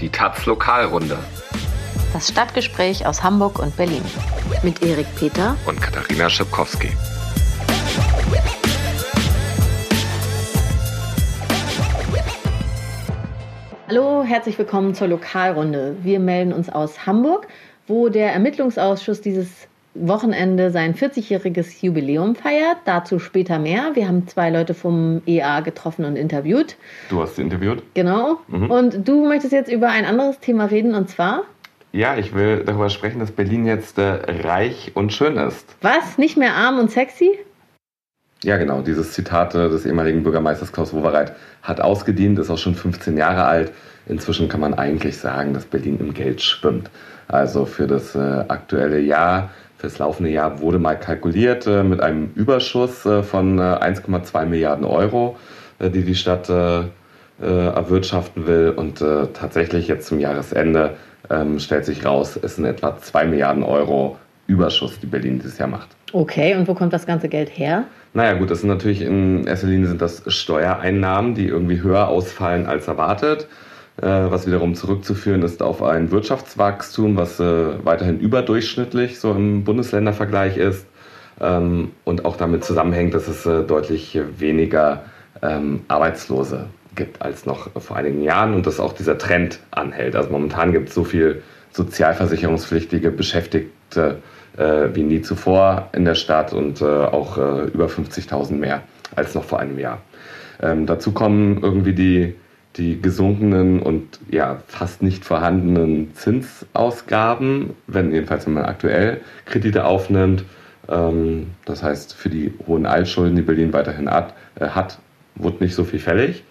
Die Taz Lokalrunde. Das Stadtgespräch aus Hamburg und Berlin. Mit Erik Peter und Katharina Schipkowski. Hallo, herzlich willkommen zur Lokalrunde. Wir melden uns aus Hamburg, wo der Ermittlungsausschuss dieses Wochenende sein 40-jähriges Jubiläum feiert. Dazu später mehr. Wir haben zwei Leute vom EA getroffen und interviewt. Du hast sie interviewt? Genau. Mhm. Und du möchtest jetzt über ein anderes Thema reden und zwar? Ja, ich will darüber sprechen, dass Berlin jetzt äh, reich und schön ist. Was? Nicht mehr arm und sexy? Ja, genau. Dieses Zitat äh, des ehemaligen Bürgermeisters Klaus Wowereit hat ausgedient, ist auch schon 15 Jahre alt. Inzwischen kann man eigentlich sagen, dass Berlin im Geld schwimmt. Also für das äh, aktuelle Jahr Fürs laufende Jahr wurde mal kalkuliert äh, mit einem Überschuss äh, von äh, 1,2 Milliarden Euro, äh, die die Stadt äh, äh, erwirtschaften will. Und tatsächlich jetzt zum Jahresende ähm, stellt sich raus, es sind etwa 2 Milliarden Euro Überschuss, die Berlin dieses Jahr macht. Okay, und wo kommt das ganze Geld her? Naja gut, das sind natürlich in erster Linie sind das Steuereinnahmen, die irgendwie höher ausfallen als erwartet. Äh, was wiederum zurückzuführen ist auf ein Wirtschaftswachstum, was äh, weiterhin überdurchschnittlich so im Bundesländervergleich ist ähm, und auch damit zusammenhängt, dass es äh, deutlich weniger ähm, Arbeitslose gibt als noch vor einigen Jahren und dass auch dieser Trend anhält. Also momentan gibt es so viel sozialversicherungspflichtige Beschäftigte wie nie zuvor in der Stadt und auch über 50.000 mehr als noch vor einem Jahr. Ähm, dazu kommen irgendwie die die gesunkenen und ja fast nicht vorhandenen Zinsausgaben, wenn jedenfalls wenn man aktuell Kredite aufnimmt. Ähm, das heißt, für die hohen Altschulden, die Berlin weiterhin hat, äh, hat wird nicht so viel fällig.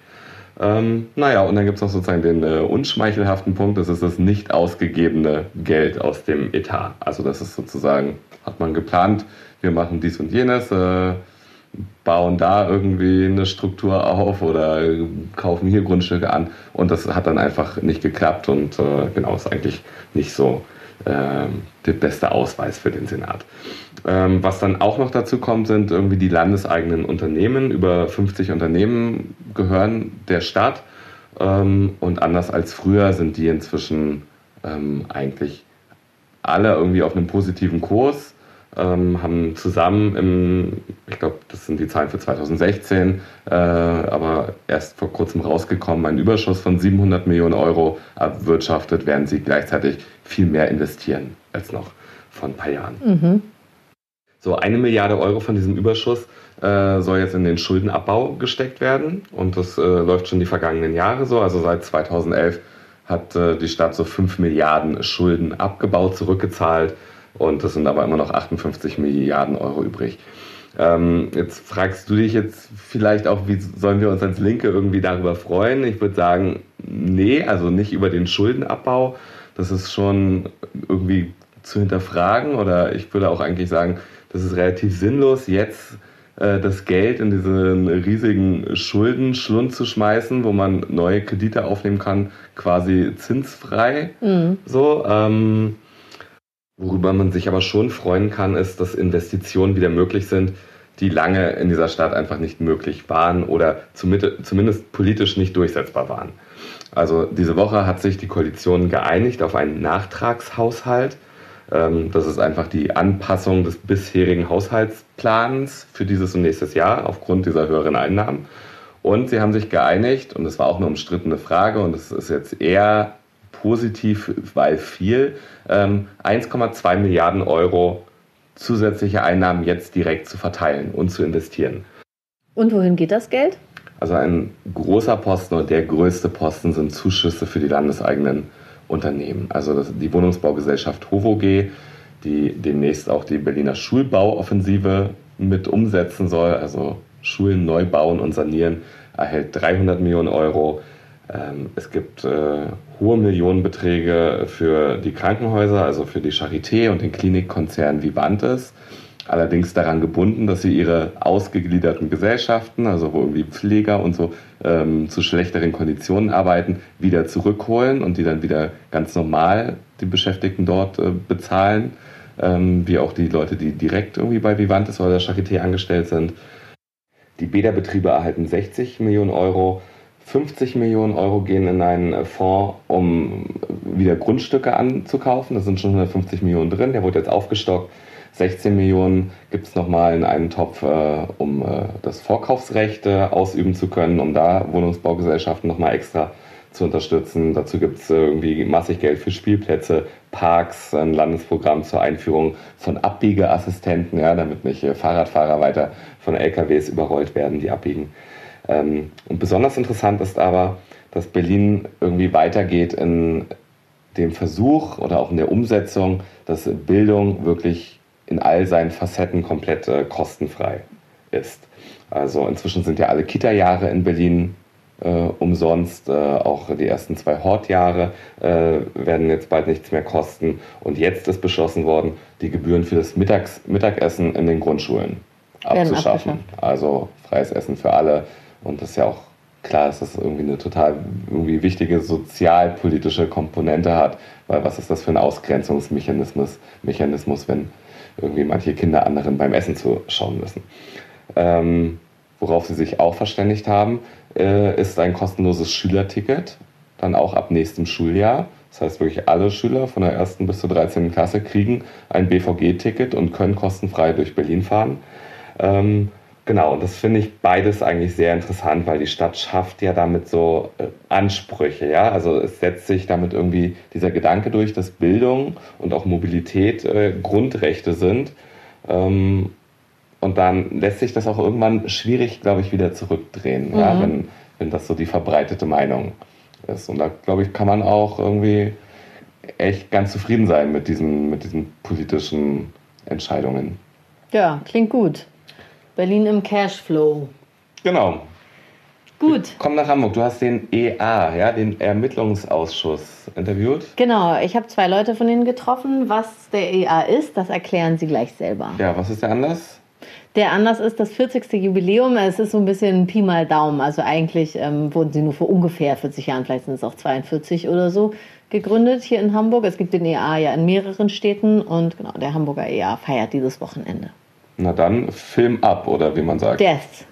Ähm, naja, und dann gibt es noch sozusagen den äh, unschmeichelhaften Punkt, das ist das nicht ausgegebene Geld aus dem Etat. Also das ist sozusagen, hat man geplant, wir machen dies und jenes, äh, bauen da irgendwie eine Struktur auf oder kaufen hier Grundstücke an. Und das hat dann einfach nicht geklappt und äh, genau ist eigentlich nicht so äh, der beste Ausweis für den Senat. Ähm, was dann auch noch dazu kommt, sind irgendwie die landeseigenen Unternehmen. Über 50 Unternehmen gehören der Stadt. Ähm, und anders als früher sind die inzwischen ähm, eigentlich alle irgendwie auf einem positiven Kurs ähm, haben zusammen im, ich glaube, das sind die Zahlen für 2016, äh, aber erst vor kurzem rausgekommen, einen Überschuss von 700 Millionen Euro erwirtschaftet, während sie gleichzeitig viel mehr investieren als noch vor ein paar Jahren. Mhm. So eine Milliarde Euro von diesem Überschuss äh, soll jetzt in den Schuldenabbau gesteckt werden und das äh, läuft schon die vergangenen Jahre so. Also seit 2011 hat äh, die Stadt so 5 Milliarden Schulden abgebaut, zurückgezahlt und das sind aber immer noch 58 Milliarden Euro übrig. Ähm, jetzt fragst du dich jetzt vielleicht auch, wie sollen wir uns als Linke irgendwie darüber freuen? Ich würde sagen, nee, also nicht über den Schuldenabbau. Das ist schon irgendwie zu hinterfragen oder ich würde auch eigentlich sagen, das ist relativ sinnlos, jetzt äh, das Geld in diesen riesigen Schuldenschlund zu schmeißen, wo man neue Kredite aufnehmen kann, quasi zinsfrei. Mhm. So, ähm, Worüber man sich aber schon freuen kann, ist, dass Investitionen wieder möglich sind, die lange in dieser Stadt einfach nicht möglich waren oder zumindest politisch nicht durchsetzbar waren. Also diese Woche hat sich die Koalition geeinigt auf einen Nachtragshaushalt. Ähm, das ist einfach die Anpassung des bisherigen Haushaltsplans für dieses und nächstes Jahr aufgrund dieser höheren Einnahmen. Und sie haben sich geeinigt, und das war auch eine umstrittene Frage, und das ist jetzt eher positiv, weil viel, 1,2 ähm, Milliarden Euro zusätzliche Einnahmen jetzt direkt zu verteilen und zu investieren. Und wohin geht das Geld? Also ein großer Posten und der größte Posten sind Zuschüsse für die landeseigenen Unternehmen. Also das, die Wohnungsbaugesellschaft HOVOG, die demnächst auch die Berliner Schulbauoffensive mit umsetzen soll, also Schulen neu bauen und sanieren, erhält 300 Millionen Euro. Ähm, es gibt äh, hohe Millionenbeträge für die Krankenhäuser, also für die Charité und den Klinikkonzern Vivantes. Allerdings daran gebunden, dass sie ihre ausgegliederten Gesellschaften, also wo irgendwie Pfleger und so ähm, zu schlechteren Konditionen arbeiten, wieder zurückholen und die dann wieder ganz normal die Beschäftigten dort äh, bezahlen, ähm, wie auch die Leute, die direkt irgendwie bei Vivantes oder der Charité angestellt sind. Die Bäderbetriebe erhalten 60 Millionen Euro 50 Millionen Euro gehen in einen Fonds, um wieder Grundstücke anzukaufen. Da sind schon 150 Millionen drin. Der wurde jetzt aufgestockt. 16 Millionen gibt es nochmal in einen Topf, äh, um äh, das Vorkaufsrecht äh, ausüben zu können, um da Wohnungsbaugesellschaften nochmal extra zu unterstützen. Dazu gibt es irgendwie massig Geld für Spielplätze, Parks, ein Landesprogramm zur Einführung von Abbiegeassistenten, ja, damit nicht Fahrradfahrer weiter von LKWs überrollt werden, die abbiegen. Ähm, und besonders interessant ist aber, dass Berlin irgendwie weitergeht in dem Versuch oder auch in der Umsetzung, dass Bildung wirklich in all seinen Facetten komplett äh, kostenfrei ist. Also inzwischen sind ja alle Kita-Jahre in Berlin äh, umsonst. Äh, auch die ersten zwei Hortjahre äh, werden jetzt bald nichts mehr kosten. Und jetzt ist beschlossen worden, die Gebühren für das Mittags Mittagessen in den Grundschulen abzuschaffen. Also freies Essen für alle. Und das ist ja auch klar, dass das irgendwie eine total irgendwie wichtige sozialpolitische Komponente hat. Weil was ist das für ein Ausgrenzungsmechanismus, Mechanismus, wenn irgendwie manche Kinder anderen beim Essen zuschauen müssen? Ähm, worauf sie sich auch verständigt haben, äh, ist ein kostenloses Schülerticket, dann auch ab nächstem Schuljahr. Das heißt, wirklich alle Schüler von der ersten bis zur 13. Klasse kriegen ein BVG-Ticket und können kostenfrei durch Berlin fahren. Ähm, genau, und das finde ich beides eigentlich sehr interessant, weil die Stadt schafft ja damit so äh, Ansprüche. Ja? Also es setzt sich damit irgendwie dieser Gedanke durch, dass Bildung und auch Mobilität äh, Grundrechte sind. Ähm, und dann lässt sich das auch irgendwann schwierig, glaube ich, wieder zurückdrehen, mhm. ja, wenn, wenn das so die verbreitete Meinung ist. Und da, glaube ich, kann man auch irgendwie echt ganz zufrieden sein mit diesen, mit diesen politischen Entscheidungen. Ja, klingt gut. Berlin im Cashflow. Genau. Gut. Komm nach Hamburg. Du hast den EA, ja, den Ermittlungsausschuss interviewt. Genau. Ich habe zwei Leute von Ihnen getroffen. Was der EA ist, das erklären Sie gleich selber. Ja, was ist der Anlass? Der Anlass ist das 40. Jubiläum. Es ist so ein bisschen Pi mal Daumen. Also eigentlich ähm, wurden sie nur vor ungefähr 40 Jahren, vielleicht sind es auch 42 oder so, gegründet hier in Hamburg. Es gibt den EA ja in mehreren Städten und genau, der Hamburger EA feiert dieses Wochenende. Na dann, Film ab, oder wie man sagt. Death.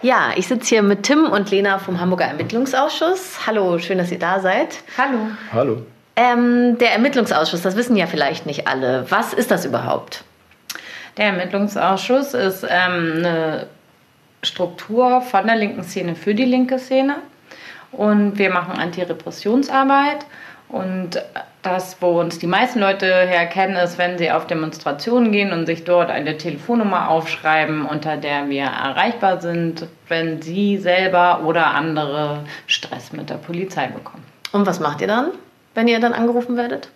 Ja, ich sitze hier mit Tim und Lena vom Hamburger Ermittlungsausschuss. Hallo, schön, dass ihr da seid. Hallo. Hallo. Ähm, der Ermittlungsausschuss, das wissen ja vielleicht nicht alle. Was ist das überhaupt? Der Ermittlungsausschuss ist ähm, eine Struktur von der linken Szene für die linke Szene. Und wir machen Antirepressionsarbeit und das, wo uns die meisten Leute herkennen, ist, wenn sie auf Demonstrationen gehen und sich dort eine Telefonnummer aufschreiben, unter der wir erreichbar sind, wenn sie selber oder andere Stress mit der Polizei bekommen. Und was macht ihr dann, wenn ihr dann angerufen werdet?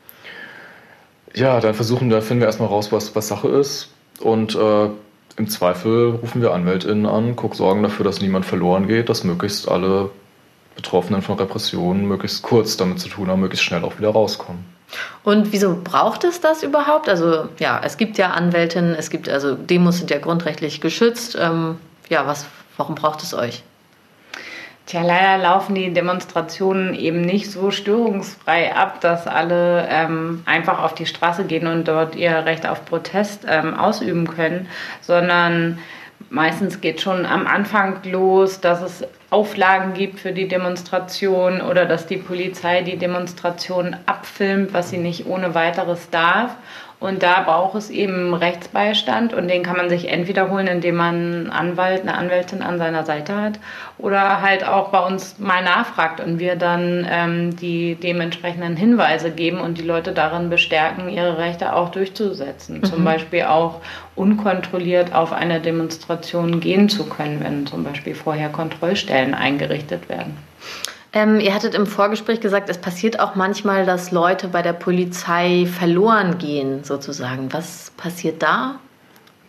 Ja, dann versuchen, da finden wir erstmal raus, was, was Sache ist. Und äh, im Zweifel rufen wir AnwältInnen an, gucken, sorgen dafür, dass niemand verloren geht, dass möglichst alle Betroffenen von Repressionen möglichst kurz damit zu tun haben, möglichst schnell auch wieder rauskommen. Und wieso braucht es das überhaupt? Also ja, es gibt ja Anwältinnen, es gibt also Demos sind ja grundrechtlich geschützt. Ähm, ja, was, warum braucht es euch? Tja, leider laufen die Demonstrationen eben nicht so störungsfrei ab, dass alle ähm, einfach auf die Straße gehen und dort ihr Recht auf Protest ähm, ausüben können, sondern meistens geht schon am Anfang los, dass es Auflagen gibt für die Demonstration oder dass die Polizei die Demonstration abfilmt, was sie nicht ohne weiteres darf. Und da braucht es eben Rechtsbeistand und den kann man sich entweder holen, indem man einen Anwalt, eine Anwältin an seiner Seite hat oder halt auch bei uns mal nachfragt und wir dann ähm, die dementsprechenden Hinweise geben und die Leute darin bestärken, ihre Rechte auch durchzusetzen. Mhm. Zum Beispiel auch unkontrolliert auf eine Demonstration gehen zu können, wenn zum Beispiel vorher Kontrollstellen eingerichtet werden. Ähm, ihr hattet im Vorgespräch gesagt, es passiert auch manchmal, dass Leute bei der Polizei verloren gehen, sozusagen. Was passiert da?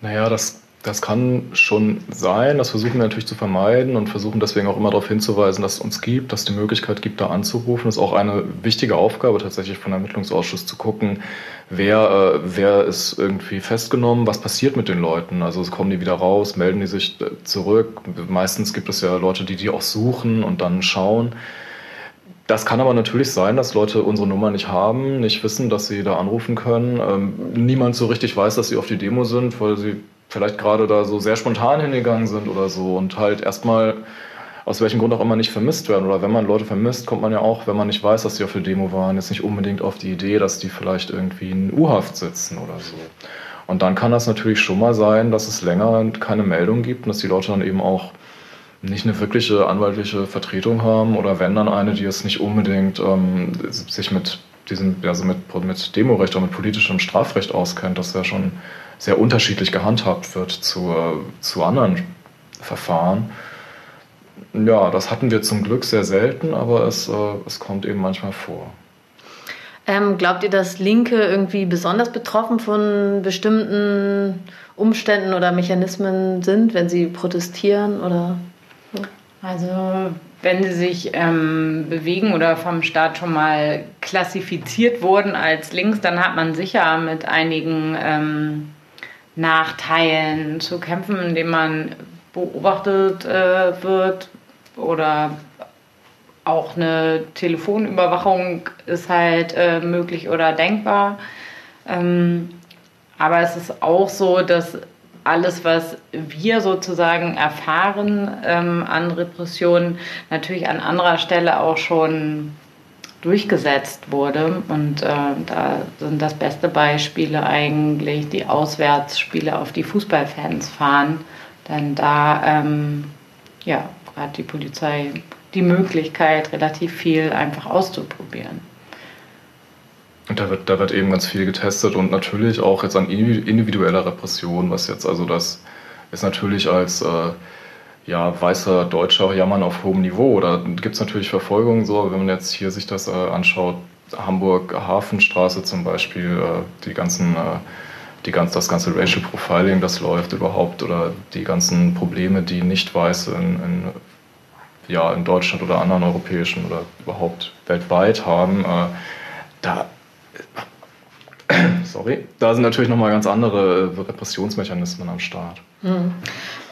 Naja, das, das kann schon sein. Das versuchen wir natürlich zu vermeiden und versuchen deswegen auch immer darauf hinzuweisen, dass es uns gibt, dass es die Möglichkeit gibt, da anzurufen. Das ist auch eine wichtige Aufgabe tatsächlich von Ermittlungsausschuss zu gucken, wer, äh, wer ist irgendwie festgenommen, was passiert mit den Leuten. Also kommen die wieder raus, melden die sich äh, zurück. Meistens gibt es ja Leute, die die auch suchen und dann schauen. das kann aber natürlich sein, dass Leute unsere Nummer nicht haben, nicht wissen, dass sie da anrufen können. Ähm, niemand so richtig weiß, dass sie auf die Demo sind, weil sie vielleicht gerade da so sehr spontan hingegangen sind oder so und halt erstmal aus welchem Grund auch immer nicht vermisst werden. Oder wenn man Leute vermisst, kommt man ja auch, wenn man nicht weiß, dass sie auf der Demo waren, jetzt nicht unbedingt auf die Idee, dass die vielleicht irgendwie in U-Haft sitzen oder so. Und dann kann das natürlich schon mal sein, dass es länger keine Meldung gibt und dass die Leute dann eben auch nicht eine wirkliche anwaltliche Vertretung haben oder wenn dann eine, die es nicht unbedingt ähm, sich mit diesem, also mit, mit Demorecht oder mit politischem Strafrecht auskennt, das ja schon sehr unterschiedlich gehandhabt wird zu, zu anderen Verfahren. Ja, das hatten wir zum Glück sehr selten, aber es, äh, es kommt eben manchmal vor. Ähm, glaubt ihr, dass Linke irgendwie besonders betroffen von bestimmten Umständen oder Mechanismen sind, wenn sie protestieren oder also wenn sie sich ähm, bewegen oder vom Staat schon mal klassifiziert wurden als links, dann hat man sicher mit einigen ähm, Nachteilen zu kämpfen, indem man beobachtet äh, wird oder auch eine Telefonüberwachung ist halt äh, möglich oder denkbar. Ähm, aber es ist auch so, dass alles, was wir sozusagen erfahren ähm, an Repressionen, natürlich an anderer Stelle auch schon durchgesetzt wurde. Und äh, da sind das beste Beispiele eigentlich die Auswärtsspiele auf die Fußballfans fahren. Denn da ähm, ja, hat die Polizei die Möglichkeit, relativ viel einfach auszuprobieren. Und da wird, da wird eben ganz viel getestet und natürlich auch jetzt an individueller Repression, was jetzt, also das ist natürlich als äh, ja, weißer Deutscher Jammern auf hohem Niveau. Da gibt es natürlich Verfolgung, so, wenn man jetzt hier sich das äh, anschaut, Hamburg Hafenstraße zum Beispiel, äh, die ganzen, äh, die ganz, das ganze Racial Profiling, das läuft überhaupt, oder die ganzen Probleme, die nicht Weiße in, in, ja, in Deutschland oder anderen europäischen oder überhaupt weltweit haben, äh, da sorry, da sind natürlich nochmal ganz andere Repressionsmechanismen am Start. Hm.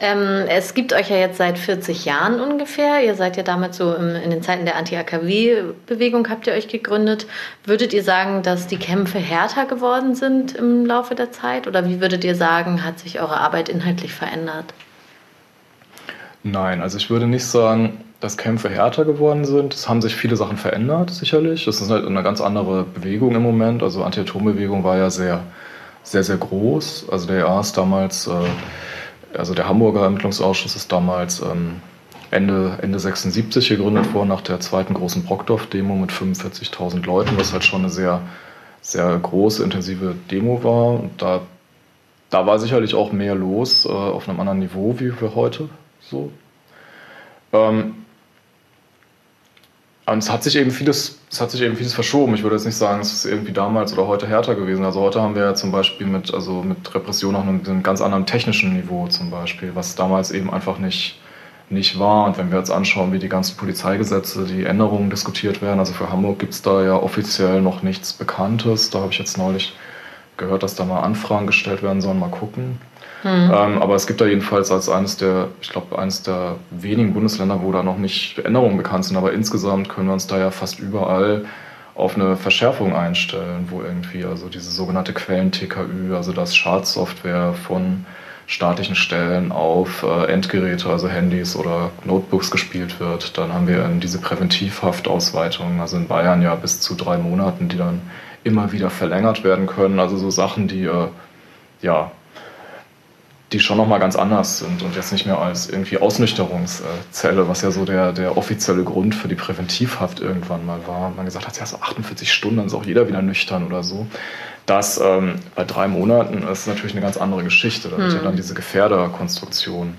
Ähm, es gibt euch ja jetzt seit 40 Jahren ungefähr. Ihr seid ja damals so im, in den Zeiten der Anti-AKW-Bewegung habt ihr euch gegründet. Würdet ihr sagen, dass die Kämpfe härter geworden sind im Laufe der Zeit? Oder wie würdet ihr sagen, hat sich eure Arbeit inhaltlich verändert? Nein, also ich würde nicht sagen, dass Kämpfe härter geworden sind. Es haben sich viele Sachen verändert, sicherlich. Das ist halt eine ganz andere Bewegung im Moment. Also Anti-Atom-Bewegung war ja sehr, sehr, sehr groß. Also der EA ist damals, äh, also der Hamburger Ermittlungsausschuss ist damals ähm, Ende, Ende 76 gegründet worden, nach der zweiten großen Brockdorf-Demo mit 45.000 Leuten, was halt schon eine sehr, sehr große, intensive Demo war. Und da, da war sicherlich auch mehr los, äh, auf einem anderen Niveau wie für heute. So. Ähm, und es hat sich eben vieles, es hat sich eben vieles verschoben. Ich würde jetzt nicht sagen, es ist irgendwie damals oder heute härter gewesen. Also heute haben wir ja zum Beispiel mit, also mit Repression auf einem, ganz anderen technischen Niveau zum Beispiel, was damals eben einfach nicht, nicht war. Und wenn wir jetzt anschauen, wie die ganzen Polizeigesetze, die Änderungen diskutiert werden, also für Hamburg gibt es da ja offiziell noch nichts Bekanntes. Da habe ich jetzt neulich gehört, dass da mal Anfragen gestellt werden sollen. Mal gucken. Mhm. Ähm, aber es gibt da jedenfalls als eines der, ich glaube, eines der wenigen Bundesländer, wo da noch nicht Änderungen bekannt sind. Aber insgesamt können wir uns da ja fast überall auf eine Verschärfung einstellen, wo irgendwie also diese sogenannte Quellen-TKÜ, also das Schadsoftware von staatlichen Stellen auf äh, Endgeräte, also Handys oder Notebooks gespielt wird. Dann haben wir diese Präventivhaftausweitung, also in Bayern ja bis zu drei Monaten, die dann immer wieder verlängert werden können. Also so Sachen, die äh, ja die schon nochmal ganz anders sind und jetzt nicht mehr als irgendwie Ausnüchterungszelle, was ja so der, der offizielle Grund für die Präventivhaft irgendwann mal war. Man gesagt hat, ja, so 48 Stunden, dann ist auch jeder wieder nüchtern oder so. Das ähm, bei drei Monaten ist natürlich eine ganz andere Geschichte. Da wird hm. ja dann diese Gefährderkonstruktion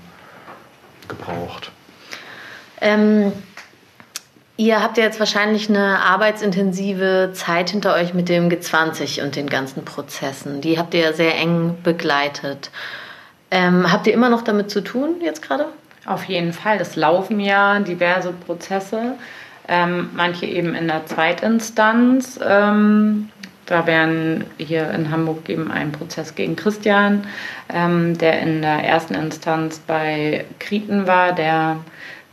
gebraucht. Ähm, ihr habt ja jetzt wahrscheinlich eine arbeitsintensive Zeit hinter euch mit dem G20 und den ganzen Prozessen. Die habt ihr ja sehr eng begleitet. Ähm, habt ihr immer noch damit zu tun jetzt gerade? Auf jeden Fall. Es laufen ja diverse Prozesse, ähm, manche eben in der Zweitinstanz. Ähm, da werden hier in Hamburg eben ein Prozess gegen Christian, ähm, der in der ersten Instanz bei Krieten war, der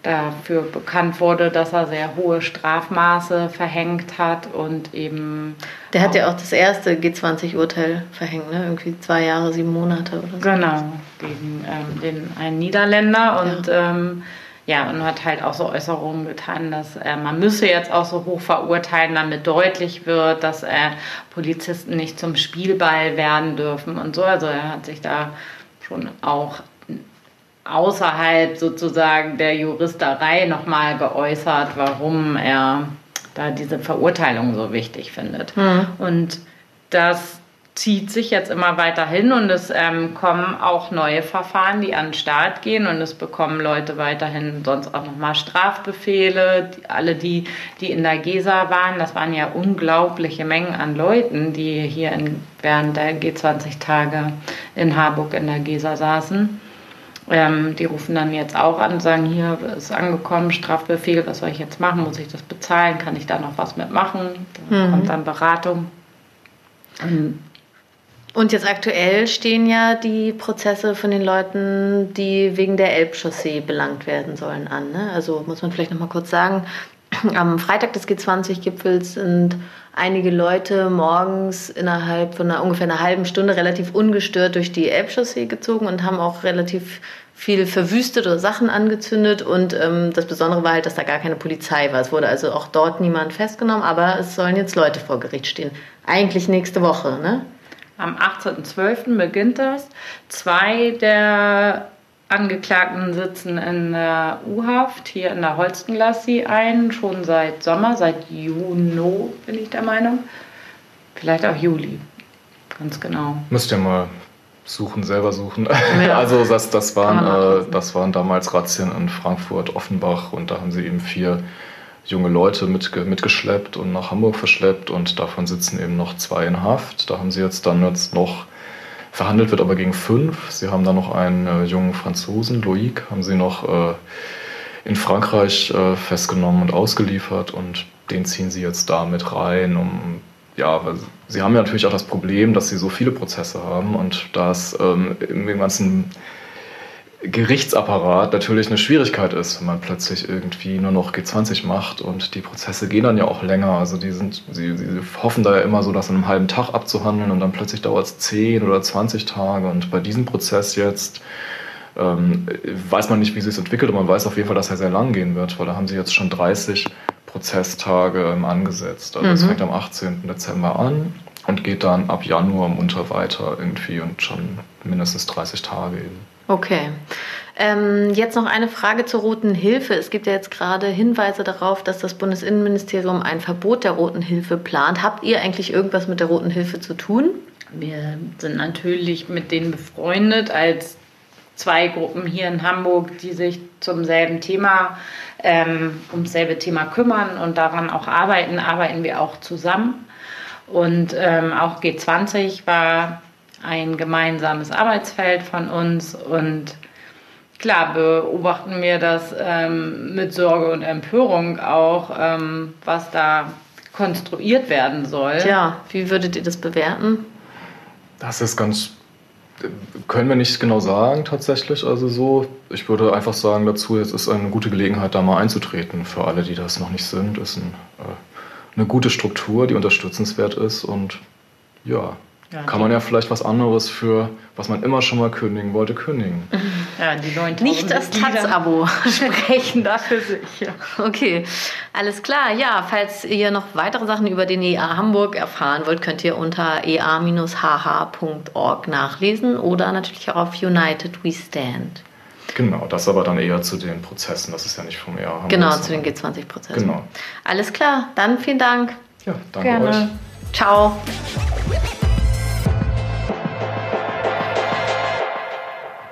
dafür bekannt wurde, dass er sehr hohe Strafmaße verhängt hat und eben. Der hat ja auch das erste G20-Urteil verhängt, ne? Irgendwie zwei Jahre, sieben Monate oder so. Genau, gegen ähm, den einen Niederländer und ja. Ähm, ja, und hat halt auch so Äußerungen getan, dass äh, man müsse jetzt auch so hoch verurteilen, damit deutlich wird, dass äh, Polizisten nicht zum Spielball werden dürfen und so. Also er hat sich da schon auch außerhalb sozusagen der Juristerei nochmal geäußert, warum er da diese Verurteilung so wichtig findet. Mhm. Und das zieht sich jetzt immer weiter hin und es ähm, kommen auch neue Verfahren, die an den Start gehen und es bekommen Leute weiterhin sonst auch nochmal Strafbefehle. Die, alle die, die in der Gesa waren, das waren ja unglaubliche Mengen an Leuten, die hier in, während der G20-Tage in Harburg in der Gesa saßen. Ähm, die rufen dann jetzt auch an und sagen, hier ist angekommen, Strafbefehl, was soll ich jetzt machen? Muss ich das bezahlen? Kann ich da noch was mitmachen? Da mhm. kommt dann Beratung. Ähm, und jetzt aktuell stehen ja die Prozesse von den Leuten, die wegen der Elbchaussee belangt werden sollen, an. Ne? Also muss man vielleicht noch mal kurz sagen, am Freitag des G20-Gipfels sind einige Leute morgens innerhalb von einer, ungefähr einer halben Stunde relativ ungestört durch die Elbchaussee gezogen und haben auch relativ viel verwüstete Sachen angezündet. Und ähm, das Besondere war halt, dass da gar keine Polizei war. Es wurde also auch dort niemand festgenommen, aber es sollen jetzt Leute vor Gericht stehen. Eigentlich nächste Woche, ne? Am 18.12. beginnt das. Zwei der Angeklagten sitzen in der U-Haft hier in der Holstengassi ein, schon seit Sommer, seit Juni bin ich der Meinung. Vielleicht auch Juli, ganz genau. Müsst ihr mal suchen, selber suchen. Ja. Also das, das, waren, äh, das waren damals Razzien in Frankfurt, Offenbach und da haben sie eben vier junge Leute mit, mitgeschleppt und nach Hamburg verschleppt und davon sitzen eben noch zwei in Haft. Da haben sie jetzt dann jetzt noch verhandelt wird aber gegen fünf. Sie haben dann noch einen äh, jungen Franzosen, Loïc, haben sie noch äh, in Frankreich äh, festgenommen und ausgeliefert und den ziehen sie jetzt da mit rein, um ja, sie haben ja natürlich auch das Problem, dass sie so viele Prozesse haben und das ähm, im ganzen Gerichtsapparat natürlich eine Schwierigkeit ist, wenn man plötzlich irgendwie nur noch G20 macht und die Prozesse gehen dann ja auch länger. Also die sind, sie, sie hoffen da ja immer so, das in einem halben Tag abzuhandeln und dann plötzlich dauert es 10 oder 20 Tage. Und bei diesem Prozess jetzt ähm, weiß man nicht, wie sich entwickelt und man weiß auf jeden Fall, dass er sehr lang gehen wird, weil da haben sie jetzt schon 30 Prozesstage ähm, angesetzt. Also es mhm. fängt am 18. Dezember an und geht dann ab Januar munter weiter irgendwie und schon mindestens 30 Tage eben. Okay. Ähm, jetzt noch eine Frage zur Roten Hilfe. Es gibt ja jetzt gerade Hinweise darauf, dass das Bundesinnenministerium ein Verbot der Roten Hilfe plant. Habt ihr eigentlich irgendwas mit der Roten Hilfe zu tun? Wir sind natürlich mit denen befreundet als zwei Gruppen hier in Hamburg, die sich zum selben Thema, ähm, ums selbe Thema kümmern und daran auch arbeiten, arbeiten wir auch zusammen. Und ähm, auch G20 war ein gemeinsames Arbeitsfeld von uns und klar beobachten wir das ähm, mit Sorge und Empörung auch, ähm, was da konstruiert werden soll. Ja, wie würdet ihr das bewerten? Das ist ganz, können wir nicht genau sagen tatsächlich. Also so, ich würde einfach sagen dazu, es ist eine gute Gelegenheit, da mal einzutreten für alle, die das noch nicht sind. Ist ein, äh, eine gute Struktur, die unterstützenswert ist und ja, ja, kann man ja vielleicht was anderes für, was man immer schon mal kündigen wollte, kündigen. Ja, die 9000 Nicht das Taz-Abo sprechen da für sich. Ja. Okay, alles klar. Ja, falls ihr noch weitere Sachen über den EA Hamburg erfahren wollt, könnt ihr unter ea-hh.org nachlesen oder natürlich auch auf United We Stand. Genau, das aber dann eher zu den Prozessen. Das ist ja nicht vom EA Hamburg. Genau, zu den G20-Prozessen. Genau. Alles klar, dann vielen Dank. Ja, danke Gerne. euch. Ciao.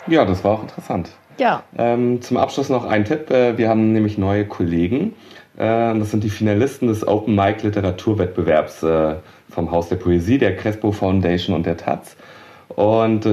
Ja, das war auch interessant. Ja. Ähm, zum Abschluss noch ein Tipp. Äh, wir haben nämlich neue Kollegen. Äh, das sind die Finalisten des Open Mic Literaturwettbewerbs äh, vom Haus der Poesie, der Crespo Foundation und der Taz. Und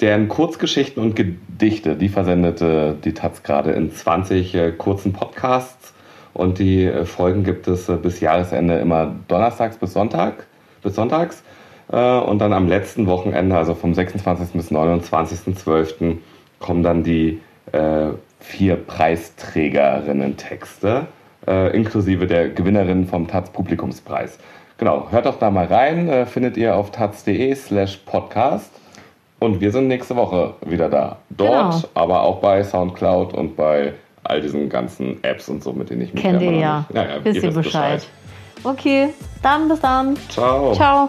deren Kurzgeschichten und Gedichte, die versendete die Taz gerade in 20 äh, kurzen Podcasts. Und die Folgen gibt es bis Jahresende immer donnerstags bis Sonntag, bis sonntags. Äh, und dann am letzten Wochenende, also vom 26. bis 29.12., kommen dann die äh, vier Preisträgerinnen-Texte, äh, inklusive der Gewinnerin vom Taz Publikumspreis. Genau, hört doch da mal rein, äh, findet ihr auf taz.de slash podcast. Und wir sind nächste Woche wieder da. Dort, Genau. aber auch bei Soundcloud und bei all diesen ganzen Apps und so, mit denen ich mich Kennt ihr ja. Naja, Wisst ihr wisst Bescheid. Okay, dann bis dann. Ciao. Ciao.